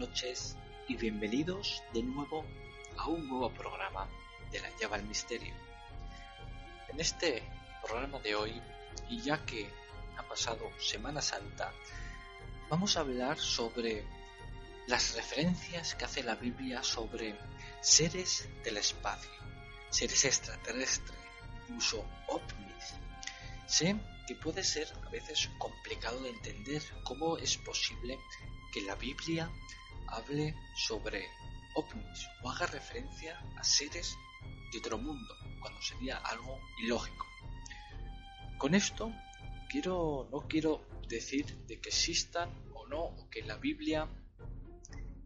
noches y bienvenidos de nuevo a un nuevo programa de la llave al misterio. En este programa de hoy, y ya que ha pasado Semana Santa, vamos a hablar sobre las referencias que hace la Biblia sobre seres del espacio, seres extraterrestres, incluso ovnis. Sé que puede ser a veces complicado de entender cómo es posible que la Biblia hable sobre ovnis o haga referencia a seres de otro mundo, cuando sería algo ilógico. Con esto quiero, no quiero decir de que existan o no, o que la Biblia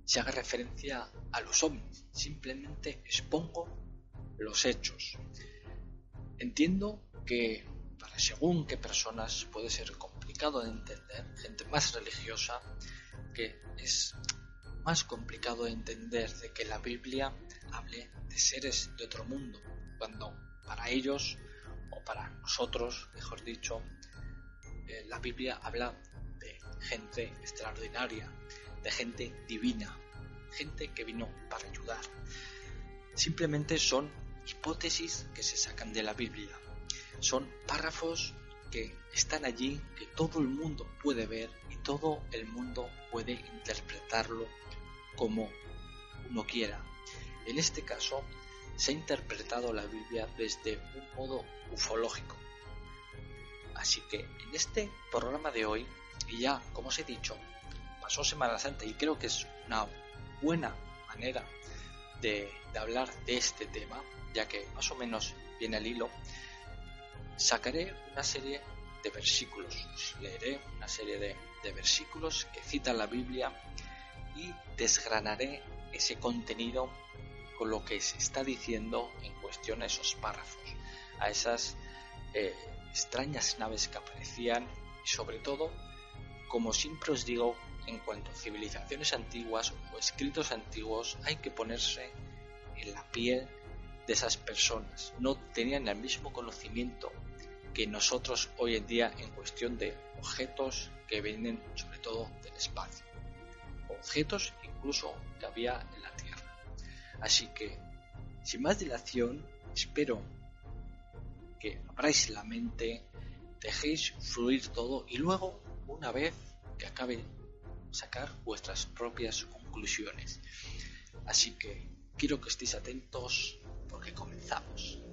se haga referencia a los ovnis, simplemente expongo los hechos. Entiendo que para según qué personas puede ser complicado de entender, gente más religiosa, que es más complicado de entender de que la Biblia hable de seres de otro mundo, cuando para ellos, o para nosotros, mejor dicho, eh, la Biblia habla de gente extraordinaria, de gente divina, gente que vino para ayudar. Simplemente son hipótesis que se sacan de la Biblia. Son párrafos que están allí, que todo el mundo puede ver y todo el mundo puede interpretarlo como uno quiera. En este caso, se ha interpretado la Biblia desde un modo ufológico. Así que en este programa de hoy, y ya como os he dicho, pasó Semana Santa y creo que es una buena manera de, hablar de este tema, ya que más o menos viene al hilo, sacaré una serie de versículos, os leeré una serie de, de versículos que citan la Biblia y desgranaré ese contenido con lo que se está diciendo en cuestión a esos párrafos, a esas eh, extrañas naves que aparecían y sobre todo, como siempre os digo, en cuanto a civilizaciones antiguas o escritos antiguos, hay que ponerse en la piel de esas personas. No tenían el mismo conocimiento que nosotros hoy en día en cuestión de objetos que vienen sobre todo del espacio. Objetos incluso que había en la Tierra. Así que, sin más dilación, espero que abráis la mente, dejéis fluir todo y luego, una vez que acabe, sacar vuestras propias conclusiones. Así que quiero que estéis atentos porque comenzamos.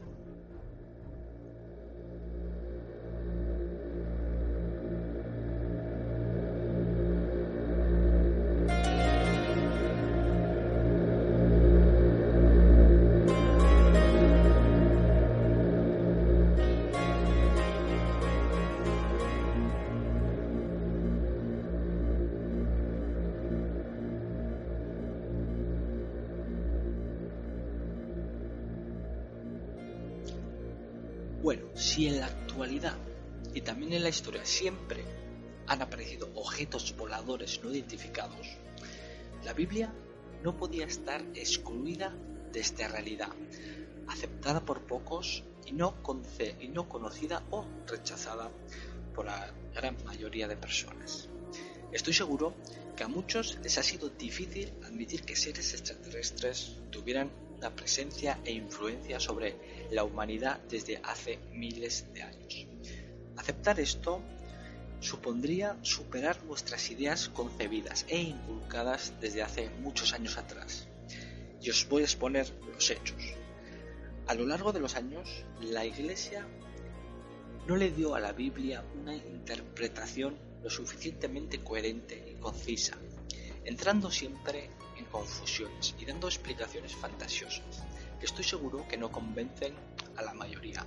Si en la actualidad y también en la historia siempre han aparecido objetos voladores no identificados, la Biblia no podía estar excluida de esta realidad, aceptada por pocos y no, y no conocida o rechazada por la gran mayoría de personas. Estoy seguro que a muchos les ha sido difícil admitir que seres extraterrestres tuvieran una presencia e influencia sobre la humanidad desde hace miles de años. Aceptar esto supondría superar nuestras ideas concebidas e inculcadas desde hace muchos años atrás. Y os voy a exponer los hechos. A lo largo de los años, la Iglesia no le dio a la Biblia una interpretación lo suficientemente coherente y concisa, entrando siempre confusiones y dando explicaciones fantasiosas, que estoy seguro que no convencen a la mayoría.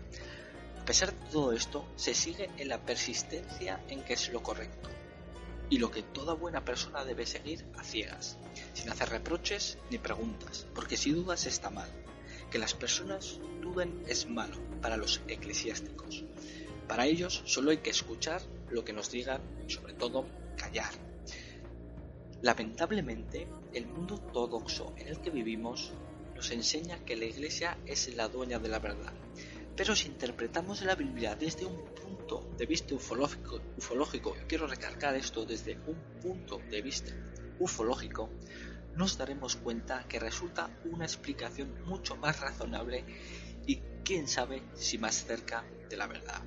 A pesar de todo esto, se sigue en la persistencia en que es lo correcto, y lo que toda buena persona debe seguir a ciegas, sin hacer reproches ni preguntas, porque si dudas está mal. Que las personas duden es malo para los eclesiásticos. Para ellos solo hay que escuchar lo que nos digan y sobre todo callar. Lamentablemente, el mundo ortodoxo en el que vivimos nos enseña que la Iglesia es la dueña de la verdad. Pero si interpretamos la Biblia desde un punto de vista ufológico, ufológico quiero recargar esto desde un punto de vista ufológico, nos daremos cuenta que resulta una explicación mucho más razonable y quién sabe si más cerca de la verdad.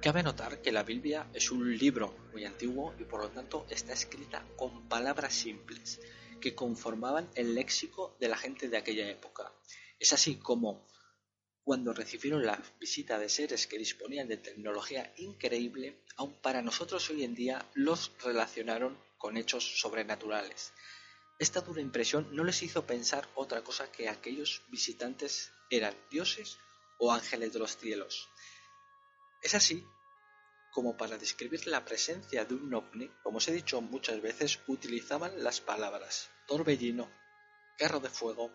Cabe notar que la Biblia es un libro muy antiguo y por lo tanto está escrita con palabras simples que conformaban el léxico de la gente de aquella época. Es así como cuando recibieron la visita de seres que disponían de tecnología increíble, aun para nosotros hoy en día los relacionaron con hechos sobrenaturales. Esta dura impresión no les hizo pensar otra cosa que aquellos visitantes eran dioses o ángeles de los cielos. Es así como para describir la presencia de un ovni, como os he dicho muchas veces, utilizaban las palabras torbellino, carro de fuego,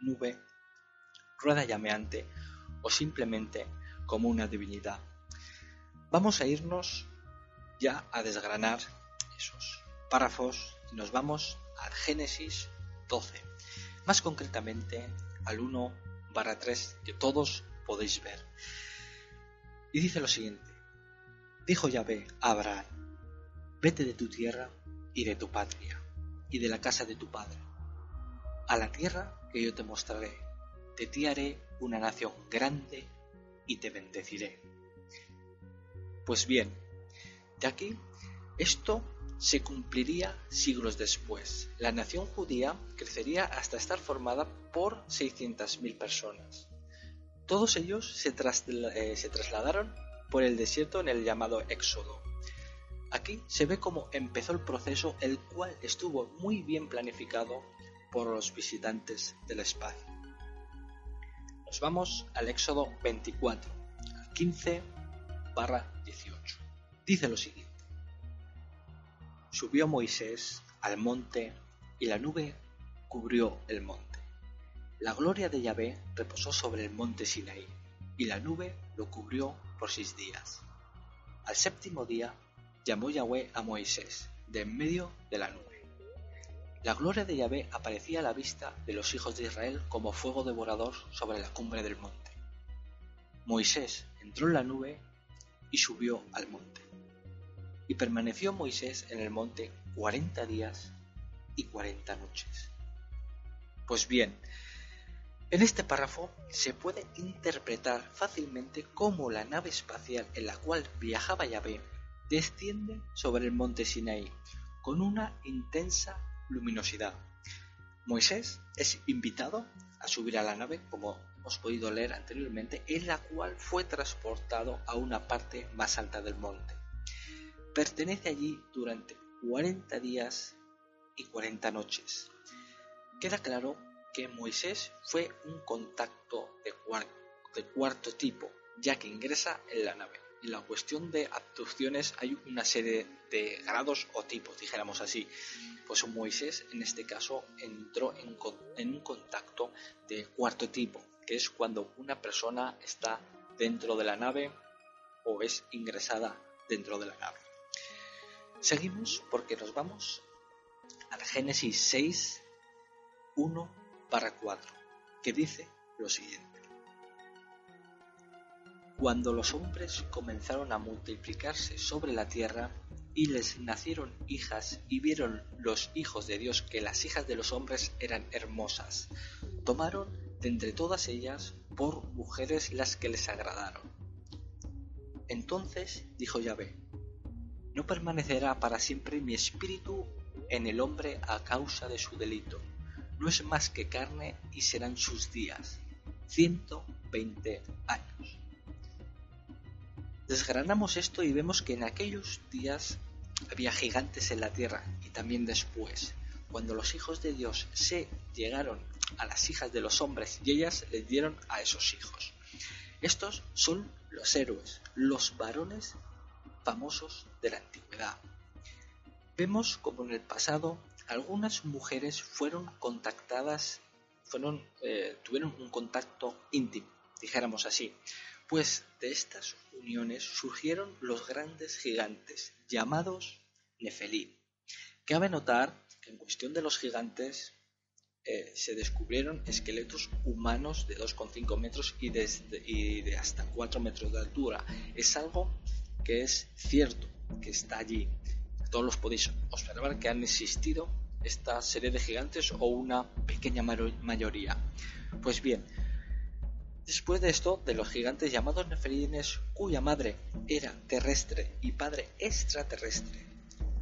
nube, rueda llameante o simplemente como una divinidad. Vamos a irnos ya a desgranar esos párrafos y nos vamos al Génesis 12, más concretamente al 1 barra 3 que todos podéis ver. Y dice lo siguiente, dijo Yahvé a Abraham, vete de tu tierra y de tu patria y de la casa de tu padre, a la tierra que yo te mostraré, de ti haré una nación grande y te bendeciré. Pues bien, de aquí esto se cumpliría siglos después. La nación judía crecería hasta estar formada por 600.000 personas. Todos ellos se, eh, se, trasladaron por el desierto en el llamado Éxodo. Aquí se ve cómo empezó el proceso, el cual estuvo muy bien planificado por los visitantes del espacio. Nos vamos al Éxodo 24, 15 barra 18. Dice lo siguiente. Subió Moisés al monte y la nube cubrió el monte. La gloria de Yahvé reposó sobre el monte Sinaí y la nube lo cubrió por seis días. Al séptimo día llamó Yahvé a Moisés de en medio de la nube. La gloria de Yahvé aparecía a la vista de los hijos de Israel como fuego devorador sobre la cumbre del monte. Moisés entró en la nube y subió al monte. Y permaneció Moisés en el monte cuarenta días y cuarenta noches. Pues bien, en este párrafo se puede interpretar fácilmente cómo la nave espacial en la cual viajaba Yahvé desciende sobre el monte Sinaí con una intensa luminosidad. Moisés es invitado a subir a la nave, como hemos podido leer anteriormente, en la cual fue transportado a una parte más alta del monte pertenece allí durante 40 días y 40 noches. Queda claro que Moisés fue un contacto de, cuarto tipo, ya que ingresa en la nave. En la cuestión de abducciones hay una serie de grados o tipos, dijéramos así. Pues Moisés en este caso entró en, en un contacto de cuarto tipo, que es cuando una persona está dentro de la nave o es ingresada dentro de la nave. Seguimos porque nos vamos al Génesis 6, 1 para 4, que dice lo siguiente. Cuando los hombres comenzaron a multiplicarse sobre la tierra y les nacieron hijas y vieron los hijos de Dios que las hijas de los hombres eran hermosas, tomaron de entre todas ellas por mujeres las que les agradaron. Entonces dijo Yahvé, no permanecerá para siempre mi espíritu en el hombre a causa de su delito. No es más que carne y serán sus días. 120 años. Desgranamos esto y vemos que en aquellos días había gigantes en la tierra y también después, cuando los hijos de Dios se llegaron a las hijas de los hombres y ellas les dieron a esos hijos. Estos son los héroes, los varones famosos de la antigüedad. Vemos como en el pasado algunas mujeres fueron contactadas, fueron, eh, tuvieron un contacto íntimo, dijéramos así, pues de estas uniones surgieron los grandes gigantes llamados Nefelí. Cabe notar que en cuestión de los gigantes eh, se descubrieron esqueletos humanos de 2,5 metros y, y de hasta 4 metros de altura. Es algo que es cierto, que está allí. todos los podéis observar que han existido esta serie de gigantes o una pequeña mayoría. Pues bien, después de esto, de los gigantes llamados nefelines, cuya madre era terrestre y padre extraterrestre,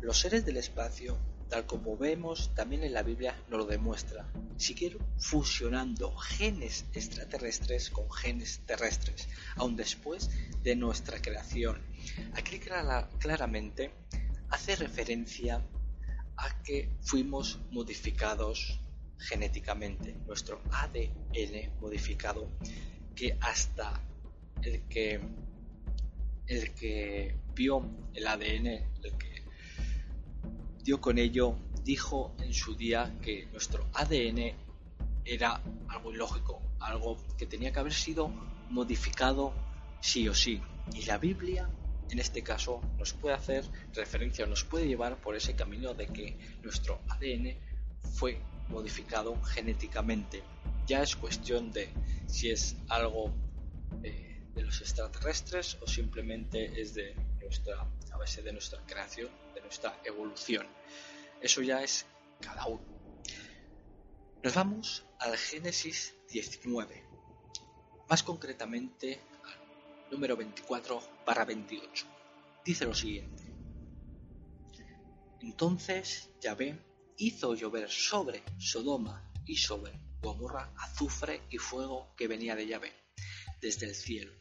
los seres del espacio, tal como vemos también en la Biblia, nos lo demuestra. Siguieron fusionando genes extraterrestres con genes terrestres, aun después de nuestra creación. Aquí claramente hace referencia a que fuimos modificados genéticamente, nuestro ADN modificado, que hasta el que el que vio el ADN, el que dio con ello, dijo en su día que nuestro ADN era algo ilógico, algo que tenía que haber sido modificado sí o sí. Y la Biblia en este caso nos puede hacer referencia o nos puede llevar por ese camino de que nuestro ADN fue modificado genéticamente. Ya es cuestión de si es algo eh, de los extraterrestres o simplemente es de nuestra, a base de nuestra creación, de nuestra evolución. Eso ya es cada uno. Nos vamos al Génesis 19, más concretamente número 24 para 28. Dice lo siguiente. Entonces Yahvé hizo llover sobre Sodoma y sobre Gomorra azufre y fuego que venía de Yahvé desde el cielo,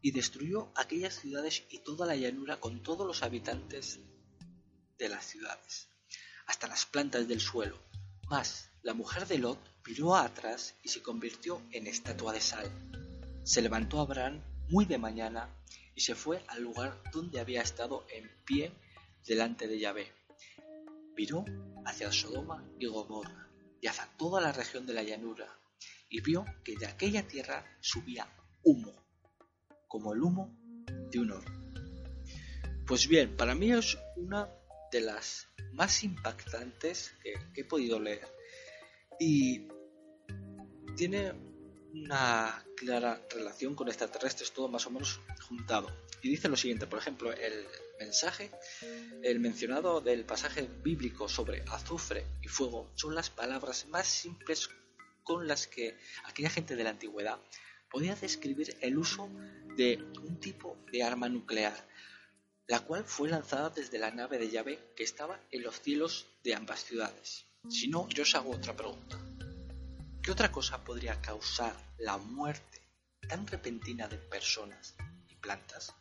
y destruyó aquellas ciudades y toda la llanura con todos los habitantes de las ciudades, hasta las plantas del suelo. Mas la mujer de Lot viró atrás y se convirtió en estatua de sal. Se levantó Abraham muy de mañana y se fue al lugar donde había estado en pie delante de Yahvé. Viró hacia Sodoma y Gomorra y hacia toda la región de la llanura y vio que de aquella tierra subía humo, como el humo de un horno. Pues bien, para mí es una de las más impactantes que he podido leer y tiene una clara relación con extraterrestres, todo más o menos juntado. Y dice lo siguiente, por ejemplo, el mensaje, el mencionado del pasaje bíblico sobre azufre y fuego son las palabras más simples con las que aquella gente de la antigüedad podía describir el uso de un tipo de arma nuclear, la cual fue lanzada desde la nave de llave que estaba en los cielos de ambas ciudades. Si no, yo os hago otra pregunta. ¿Qué otra cosa podría causar la muerte tan repentina de personas y plantas?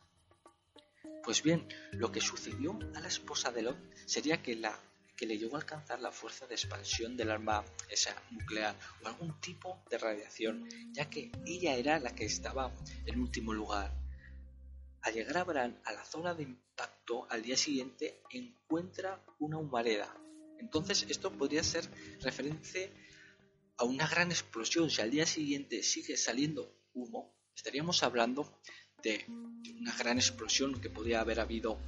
Pues bien, lo que sucedió a la esposa de Lot sería que, la, que le llegó a alcanzar la fuerza de expansión del arma esa nuclear o algún tipo de radiación, ya que ella era la que estaba en último lugar. Al llegar Abraham a la zona de impacto, al día siguiente encuentra una humareda. Entonces esto podría ser referencia a una gran explosión, si al día siguiente sigue saliendo humo, estaríamos hablando de una gran explosión que podría haber habido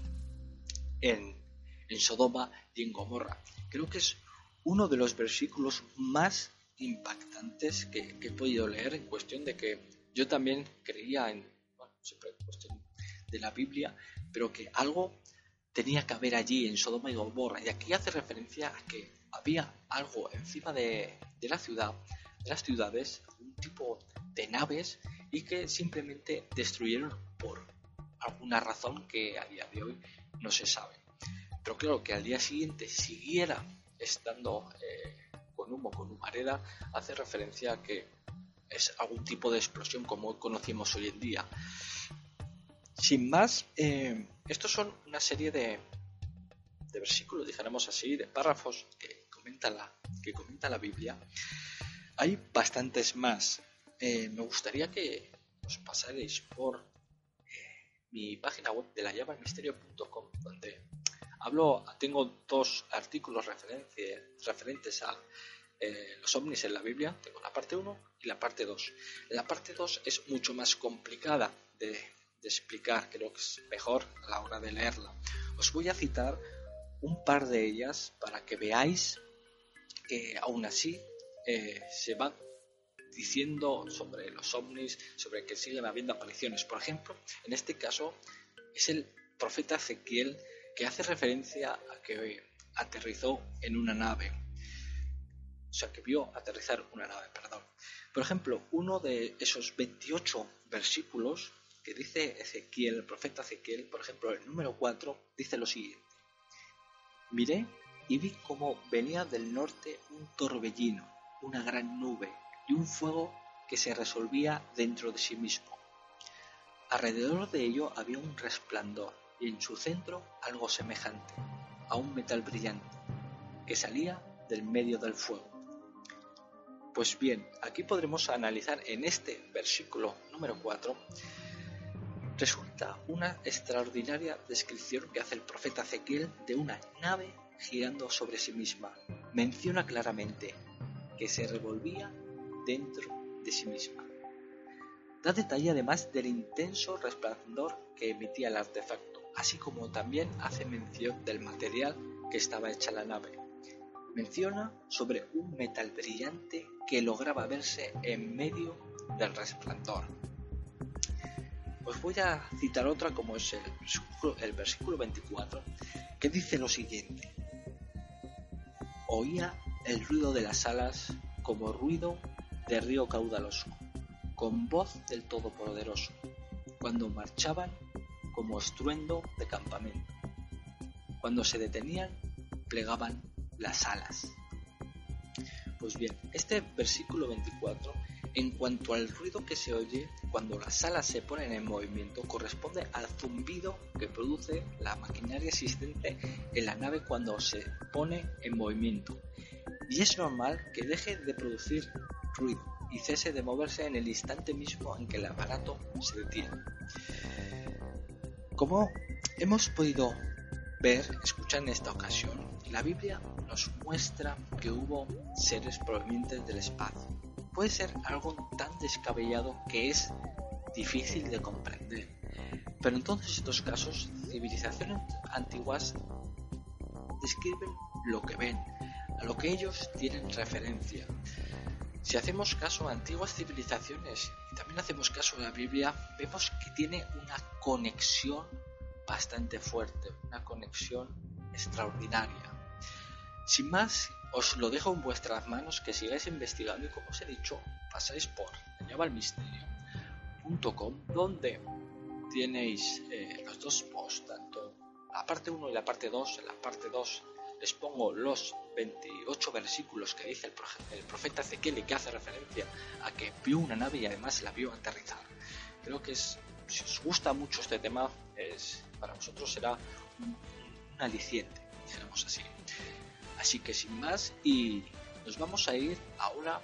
en, Sodoma y en Gomorra. Creo que es uno de los versículos más impactantes que, he podido leer en cuestión de que yo también creía en, bueno, siempre en de la Biblia, pero que algo tenía que haber allí en Sodoma y Gomorra. Y aquí hace referencia a que había algo encima de, la ciudad, de las ciudades, un tipo de naves y que simplemente destruyeron por alguna razón que a día de hoy no se sabe. Pero claro que al día siguiente siguiera estando eh, con humo, con humareda, hace referencia a que es algún tipo de explosión como conocemos hoy en día. Sin más, eh, estos son una serie de, de versículos, dijéramos así, de párrafos que la, que comenta la Biblia, hay bastantes más. Eh, me gustaría que os pasaréis por eh, mi página web de la misterio.com donde hablo, tengo dos artículos referentes a eh, los ovnis en la Biblia. Tengo la parte 1 y la parte 2. La parte 2 es mucho más complicada de, de explicar, creo que es mejor a la hora de leerla. Os voy a citar un par de ellas para que veáis que aún así eh, se van diciendo sobre los ovnis, sobre que siguen habiendo apariciones. Por ejemplo, en este caso es el profeta Ezequiel que hace referencia a que aterrizó en una nave. O sea, que vio aterrizar una nave, perdón. Por ejemplo, uno de esos 28 versículos que dice Ezequiel, el profeta Ezequiel, por ejemplo, el número 4, dice lo siguiente. Miré y vi cómo venía del norte un torbellino, una gran nube y un fuego que se resolvía dentro de sí mismo. Alrededor de ello había un resplandor y en su centro algo semejante a un metal brillante que salía del medio del fuego. Pues bien, aquí podremos analizar en este versículo número 4, resulta una extraordinaria descripción que hace el profeta Ezequiel de una nave girando sobre sí misma. Menciona claramente que se revolvía dentro de sí misma. Da detalle además del intenso resplandor que emitía el artefacto, así como también hace mención del material que estaba hecha la nave. Menciona sobre un metal brillante que lograba verse en medio del resplandor. Os voy a citar otra como es el el versículo 24, que dice lo siguiente. Oía el ruido de las alas como ruido de río caudaloso, con voz del Todopoderoso, cuando marchaban como estruendo de campamento. Cuando se detenían, plegaban las alas. Pues bien, este versículo 24, en cuanto al ruido que se oye cuando las alas se ponen en movimiento, corresponde al zumbido que produce la maquinaria existente en la nave cuando se pone en movimiento. Y es normal que deje de producir ruido y cese de moverse en el instante mismo en que el aparato se detiene. Como hemos podido ver, escuchar en esta ocasión, la Biblia nos muestra que hubo seres provenientes del espacio. Puede ser algo tan descabellado que es difícil de comprender. Pero en estos casos, civilizaciones antiguas describen lo que ven, a lo que ellos tienen referencia. Si hacemos caso a antiguas civilizaciones y también hacemos caso a la Biblia, vemos que tiene una conexión bastante fuerte, una conexión extraordinaria. Sin más, os lo dejo en vuestras manos que sigáis investigando y como os he dicho, pasáis por llevalmisterio.com donde tenéis eh, los dos posts, tanto la parte 1 y la parte 2. En la parte 2 les pongo los 28 versículos que dice el, profeta Ezequiel y que hace referencia a que vio una nave y además la vio aterrizar. Creo que es, si os gusta mucho este tema, es, para vosotros será un, aliciente, dijéramos así. Así que sin más, y nos vamos a ir ahora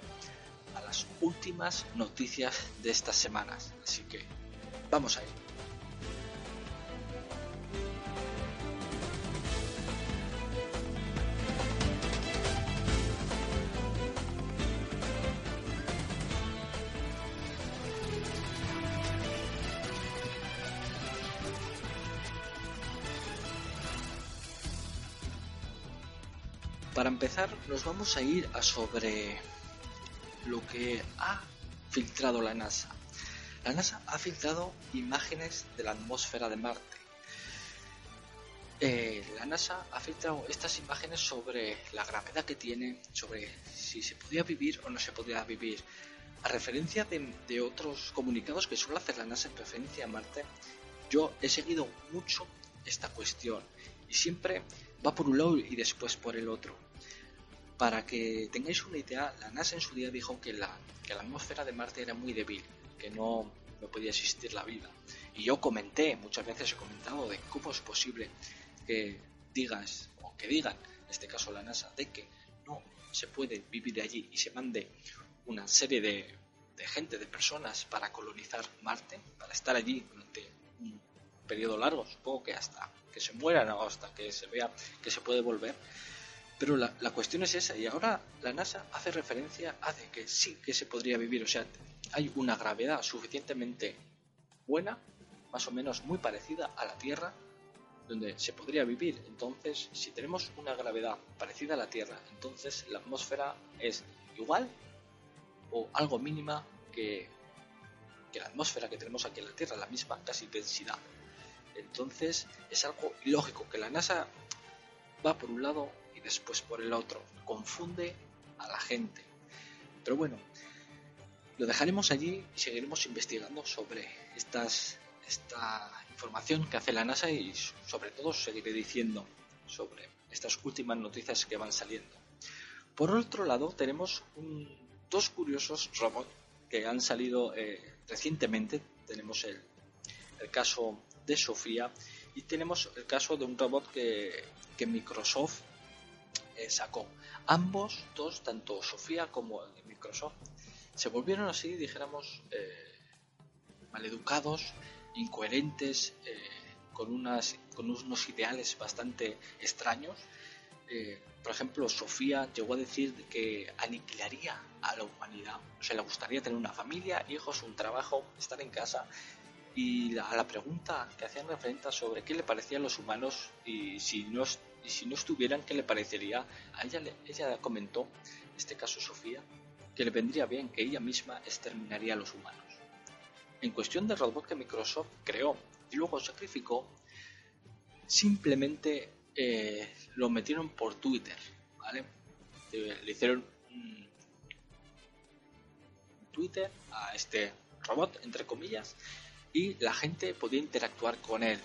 a las últimas noticias de estas semanas. Así que vamos a ir. Empezar, nos vamos a ir a sobre lo que ha filtrado la NASA. La NASA ha filtrado imágenes de la atmósfera de Marte. Eh, la NASA ha filtrado estas imágenes sobre la gravedad que tiene, sobre si se podía vivir o no se podía vivir. A referencia de, de otros comunicados que suele hacer la NASA en referencia a Marte, yo he seguido mucho esta cuestión y siempre va por un lado y después por el otro. Para que tengáis una idea, la NASA en su día dijo que la, que la atmósfera de Marte era muy débil, que no, no podía existir la vida. Y yo comenté, muchas veces he comentado de cómo es posible que digas, o que digan, en este caso la NASA, de que no se puede vivir allí y se mande una serie de, de gente, de personas para colonizar Marte, para estar allí durante un periodo largo, supongo que hasta que se mueran o hasta que se vea que se puede volver. Pero la, cuestión es esa, y ahora la NASA hace referencia a que sí que se podría vivir, o sea, hay una gravedad suficientemente buena, más o menos muy parecida a la Tierra, donde se podría vivir. Entonces, si tenemos una gravedad parecida a la Tierra, entonces la atmósfera es igual o algo mínima que, que la atmósfera que tenemos aquí en la Tierra, la misma casi densidad. Entonces es algo ilógico que la NASA va por un lado después por el otro. Confunde a la gente. Pero bueno, lo dejaremos allí y seguiremos investigando sobre estas, esta información que hace la NASA y sobre todo seguiré diciendo sobre estas últimas noticias que van saliendo. Por otro lado, tenemos dos curiosos robots que han salido eh, recientemente. Tenemos el, el, caso de Sofía y tenemos el caso de un robot que, que Microsoft eh, sacó. Ambos, dos, tanto Sofía como Microsoft, se volvieron así, dijéramos, eh, maleducados, incoherentes, con, unas, con unos ideales bastante extraños eh, por ejemplo, Sofía llegó a decir que aniquilaría a la humanidad. O sea, le gustaría tener una familia, hijos, un trabajo, estar en casa. Y a la pregunta que hacían referente sobre qué le parecían los humanos y si no, y si no estuvieran, qué le parecería, a ella, ella comentó, en este caso Sofía, que le vendría bien que ella misma exterminaría a los humanos. En cuestión del robot que Microsoft creó y luego sacrificó, simplemente eh, lo metieron por Twitter, ¿vale? Le hicieron un Twitter a este robot, entre comillas, y la gente podía interactuar con él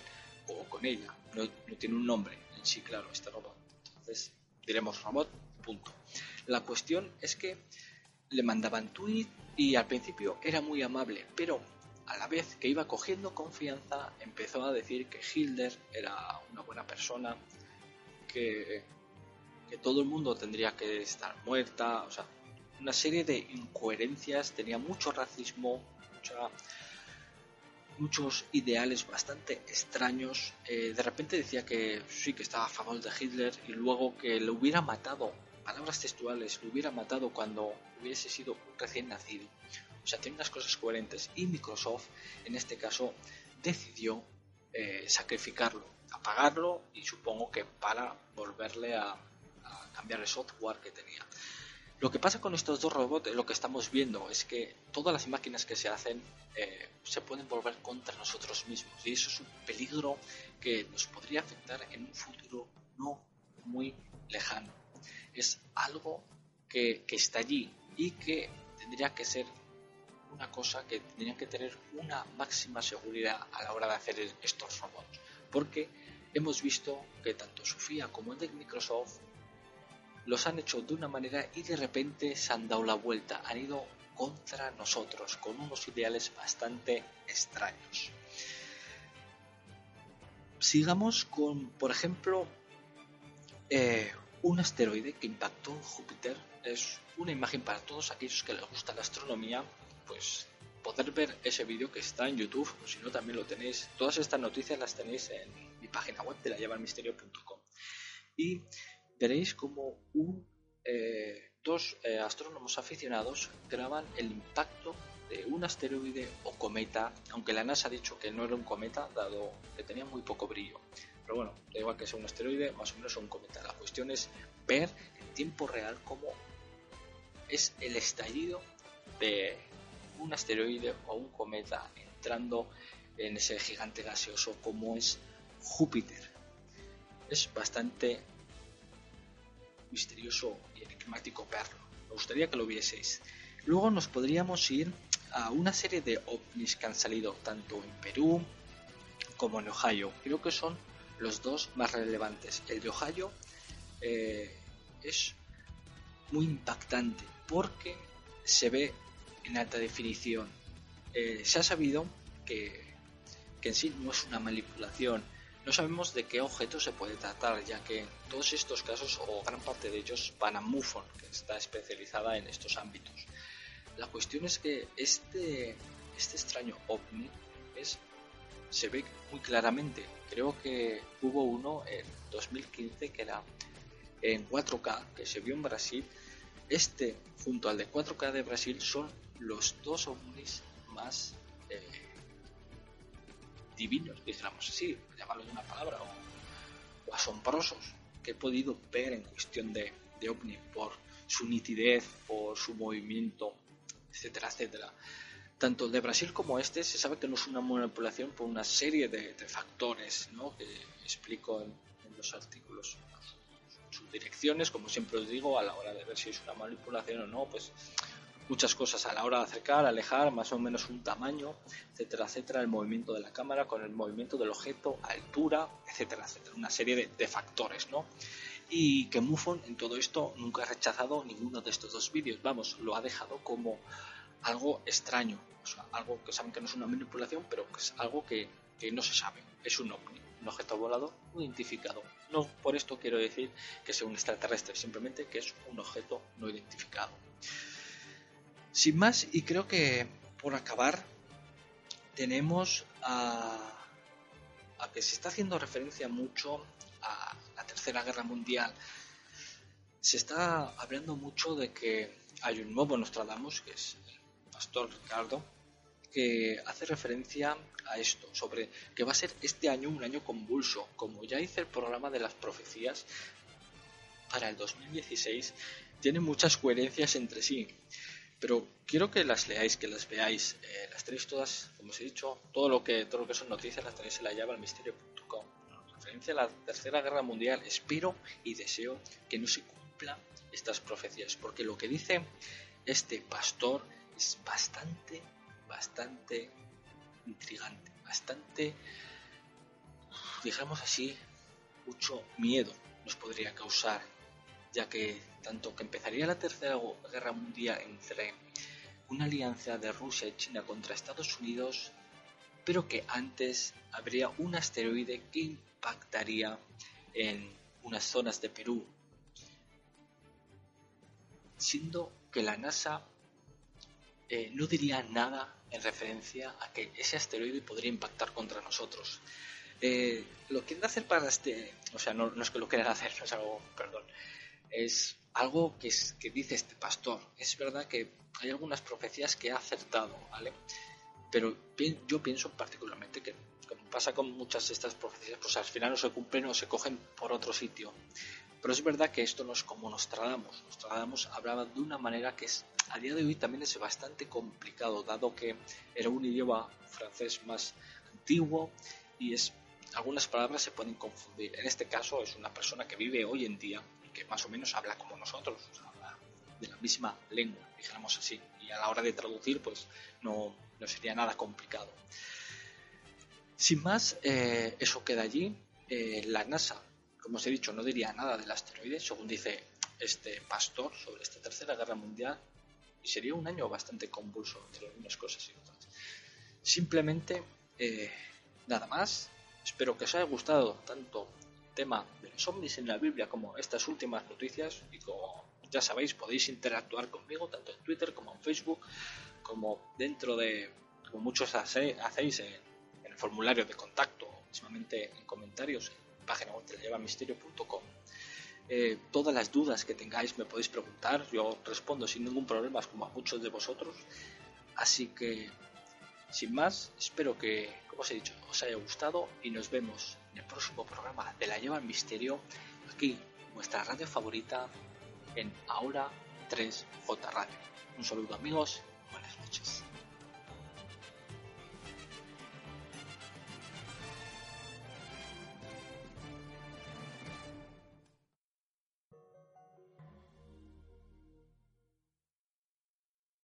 o con ella. No, tiene un nombre sí, claro, este robot. Entonces diremos robot, punto. La cuestión es que le mandaban tweet y al principio era muy amable, pero a la vez que iba cogiendo confianza empezó a decir que Hilder era una buena persona, que, todo el mundo tendría que estar muerta, o sea, una serie de incoherencias, tenía mucho racismo, muchos ideales bastante extraños. Eh, de repente decía que sí, que estaba a favor de Hitler y luego que lo hubiera matado, palabras textuales, lo hubiera matado cuando hubiese sido recién nacido. O sea, tiene unas cosas coherentes y Microsoft, en este caso, decidió eh, sacrificarlo apagarlo y supongo que para volverle a, cambiar el software que tenía. Lo que pasa con estos dos robots, lo que estamos viendo es que todas las máquinas que se hacen eh, se pueden volver contra nosotros mismos y eso es un peligro que nos podría afectar en un futuro no muy lejano. Es algo que, que está allí y que tendría que ser una cosa que tendría que tener una máxima seguridad a la hora de hacer estos robots porque hemos visto que tanto Sofía como el de Microsoft los han hecho de una manera y de repente se han dado la vuelta, han ido contra nosotros con unos ideales bastante extraños. Sigamos con, por ejemplo, eh, un asteroide que impactó Júpiter. Es una imagen para todos aquellos que les gusta la astronomía, pues poder ver ese vídeo que está en YouTube, o si no también lo tenéis, todas estas noticias las tenéis en mi página web de la y veréis como eh, dos eh, astrónomos aficionados graban el impacto de un asteroide o cometa, aunque la NASA ha dicho que no era un cometa, dado que tenía muy poco brillo. Pero bueno, da igual que sea un asteroide, más o menos un cometa. La cuestión es ver en tiempo real cómo es el estallido de un asteroide o un cometa entrando en ese gigante gaseoso como es Júpiter. Es bastante misterioso y enigmático verlo. Me gustaría que lo vieseis. Luego nos podríamos ir a una serie de ovnis que han salido tanto en Perú como en Ohio. Creo que son los dos más relevantes. El de Ohio eh, es muy impactante porque se ve en alta definición. Eh, se ha sabido que, en sí no es una manipulación. No sabemos de qué objeto se puede tratar, ya que todos estos casos, o gran parte de ellos, van a MUFON, que está especializada en estos ámbitos. La cuestión es que este, este extraño ovni es, se ve muy claramente. Creo que hubo uno en 2015 que era en 4K, que se vio en Brasil. Este, junto al de 4K de Brasil, son los dos ovnis más eh, divinos, dijéramos así, llamarlo de una palabra, o, asombrosos que he podido ver en cuestión de, de ovni por su nitidez, por su movimiento, etcétera, etcétera. tanto de Brasil como este se sabe que no es una manipulación por una serie de, factores ¿no? que explico en, los artículos. Sus direcciones, como siempre os digo, a la hora de ver si es una manipulación o no, pues muchas cosas a la hora de acercar, alejar, más o menos un tamaño, etcétera, etcétera, el movimiento de la cámara con el movimiento del objeto, altura, etcétera, etcétera, una serie de, de factores, ¿no? Y que Mufon en todo esto nunca ha rechazado ninguno de estos dos vídeos, vamos, lo ha dejado como algo extraño, o sea, algo que saben que no es una manipulación, pero que es algo que, no se sabe, es un ovni, un objeto volado no identificado. No por esto quiero decir que sea un extraterrestre, simplemente que es un objeto no identificado. Sin más, y creo que por acabar, tenemos a, que se está haciendo referencia mucho a la Tercera Guerra Mundial. Se está hablando mucho de que hay un nuevo Nostradamus, que es Pastor Ricardo, que hace referencia a esto, sobre que va a ser este año un año convulso. Como ya hice el programa de las profecías para el 2016, tiene muchas coherencias entre sí. Pero quiero que las leáis, que las veáis. Eh, las tenéis todas, como os he dicho, todo lo que, todo lo que son noticias las tenéis en la llave al misterio.com. Referencia a la Tercera Guerra Mundial. Espero y deseo que no se cumplan estas profecías, porque lo que dice este pastor es bastante, bastante intrigante, bastante, digamos así, mucho miedo nos podría causar, ya que tanto que empezaría la Tercera Guerra Mundial entre una alianza de Rusia y China contra Estados Unidos, pero que antes habría un asteroide que impactaría en unas zonas de Perú, siendo que la NASA eh, no diría nada en referencia a que ese asteroide podría impactar contra nosotros. Eh, lo quieren hacer para este, o sea, no, es que lo quieran hacer, no es algo, perdón, es algo que, dice este pastor. Es verdad que hay algunas profecías que ha acertado, ¿vale? Pero yo pienso particularmente que, como pasa con muchas de estas profecías, pues al final no se cumplen o se cogen por otro sitio. Pero es verdad que esto no es como nos Nostradamus. Nostradamus hablaba de una manera que es a día de hoy también es bastante complicado, dado que era un idioma francés más antiguo y es algunas palabras se pueden confundir. En este caso es una persona que vive hoy en día más o menos habla como nosotros, habla de la misma lengua, dijéramos así. Y a la hora de traducir, pues no, sería nada complicado. Sin más, eh, eso queda allí. Eh, la NASA, como os he dicho, no diría nada del asteroide, según dice este pastor sobre esta tercera guerra mundial, y sería un año bastante convulso entre unas cosas y otras. Simplemente, eh, nada más. Espero que os haya gustado tanto tema de los ovnis en la Biblia como estas últimas noticias. Y como ya sabéis, podéis interactuar conmigo tanto en Twitter como en Facebook, como dentro de, como muchos hacéis en, el formulario de contacto, mismamente en comentarios en la página web llevamisterio.com. Eh, todas las dudas que tengáis me podéis preguntar, yo respondo sin ningún problema como a muchos de vosotros. Así que, sin más, espero que, como os he dicho, os haya gustado y nos vemos el próximo programa de La Lleva al Misterio, aquí, vuestra radio favorita, en Ahora 3J Radio. Un saludo amigos, buenas noches.